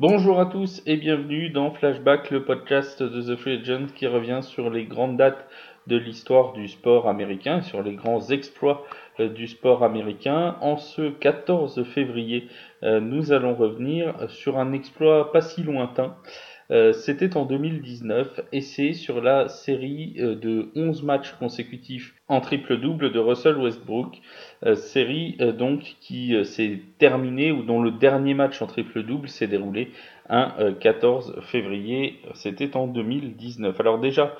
Bonjour à tous et bienvenue dans Flashback, le podcast de The Free Agent qui revient sur les grandes dates de l'histoire du sport américain, sur les grands exploits euh, du sport américain. En ce 14 février, euh, nous allons revenir sur un exploit pas si lointain. Euh, c'était en 2019 et c'est sur la série de 11 matchs consécutifs en triple-double de Russell Westbrook. série donc qui s'est terminée ou dont le dernier match en triple-double s'est déroulé un 14 février. C'était en 2019. Alors déjà,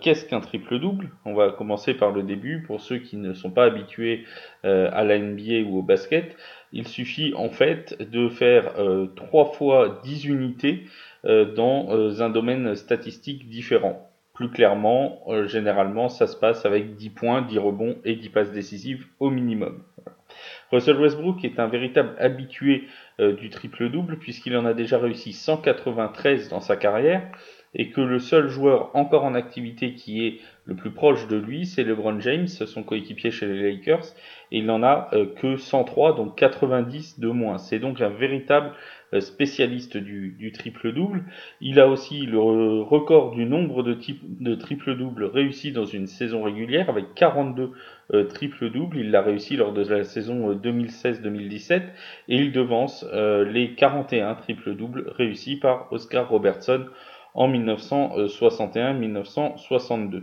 qu'est-ce qu'un triple-double? On va commencer par le début pour ceux qui ne sont pas habitués euh, à la NBA ou au basket, il suffit en fait de faire 3 euh, fois 10 unités euh, dans un domaine statistique différent. Plus clairement, généralement, ça se passe avec 10 points, 10 rebonds et 10 passes décisives au minimum. Russell Westbrook est un véritable habitué du triple-double puisqu'il en a déjà réussi 193 dans sa carrière et que le seul joueur encore en activité qui est le plus proche de lui, c'est LeBron James, son coéquipier chez les Lakers, et il n'en a euh, que 103, donc 90 de moins. C'est donc un véritable euh, spécialiste du, triple-double. Il a aussi le record du nombre de, de triple-double réussis dans une saison régulière, avec 42 euh, triple-double. Il l'a réussi lors de la saison 2016-2017, et il devance les 41 triple-double réussis par Oscar Robertson en 1961-1962.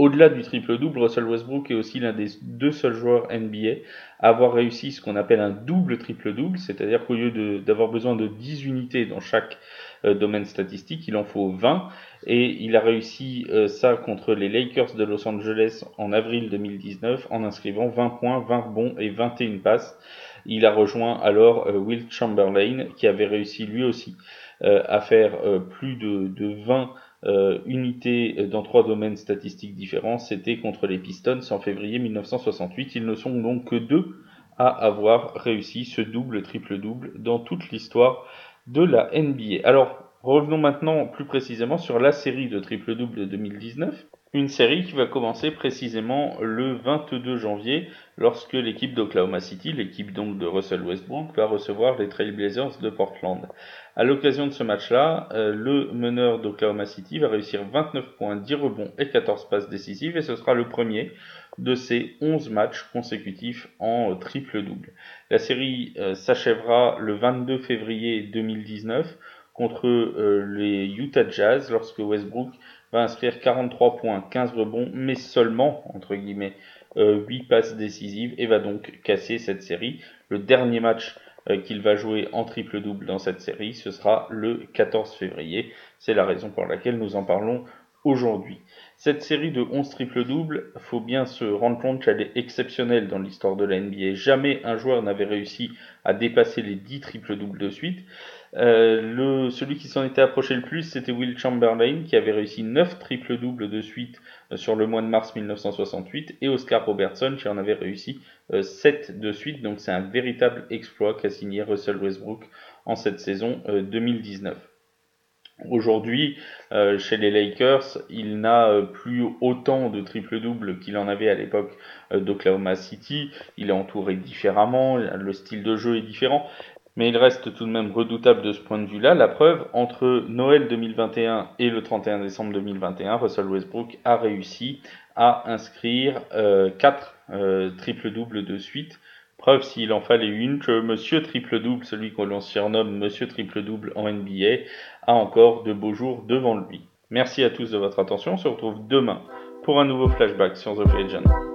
Au-delà du triple-double, Russell Westbrook est aussi l'un des deux seuls joueurs NBA à avoir réussi ce qu'on appelle un double triple-double, c'est-à-dire qu'au lieu d'avoir besoin de 10 unités dans chaque euh, domaine statistique, il en faut 20, et il a réussi euh, ça contre les Lakers de Los Angeles en avril 2019 en inscrivant 20 points, 20 rebonds et 21 passes. Il a rejoint alors euh, Will Chamberlain qui avait réussi lui aussi à faire plus de, de 20 euh, unité dans trois domaines statistiques différents. C'était contre les Pistons en février 1968. Ils ne sont donc que deux à avoir réussi ce double triple-double dans toute l'histoire de la NBA. Alors, revenons maintenant plus précisément sur la série de triple-double de 2019. Une série qui va commencer précisément le 22 janvier lorsque l'équipe d'Oklahoma City, l'équipe donc de Russell Westbrook, va recevoir les Trailblazers de Portland. À l'occasion de ce match-là, euh, le meneur d'Oklahoma City va réussir 29 points, 10 rebonds et 14 passes décisives et ce sera le premier de ces 11 matchs consécutifs en triple-double. La série euh, s'achèvera le 22 février 2019 contre euh, les Utah Jazz lorsque Westbrook va inscrire 43 points, 15 rebonds, mais seulement, entre guillemets, 8 euh, passes décisives et va donc casser cette série. Le dernier match euh, qu'il va jouer en triple-double dans cette série, ce sera le 14 février. C'est la raison pour laquelle nous en parlons aujourd'hui. Cette série de 11 triple-double, faut bien se rendre compte qu'elle est exceptionnelle dans l'histoire de la NBA. Jamais un joueur n'avait réussi à dépasser les 10 triple-doubles de suite. Euh, celui qui s'en était approché le plus, c'était Will Chamberlain, qui avait réussi 9 triple-doubles de suite euh, sur le mois de mars 1968, et Oscar Robertson, qui en avait réussi 7 euh, de suite. Donc c'est un véritable exploit qu'a signé Russell Westbrook en cette saison 2019. Aujourd'hui, chez les Lakers, il n'a plus autant de triple-double qu'il en avait à l'époque d'Oklahoma City. Il est entouré différemment, le style de jeu est différent, mais il reste tout de même redoutable de ce point de vue-là. La preuve, entre Noël 2021 et le 31 décembre 2021, Russell Westbrook a réussi à inscrire euh, 4 euh, triple-doubles de suite. Preuve, s'il en fallait une, que Monsieur Triple-Double, celui qu'on l'on surnomme Monsieur Triple-Double en NBA, a encore de beaux jours devant lui. Merci à tous de votre attention. On se retrouve demain pour un nouveau flashback sur The Free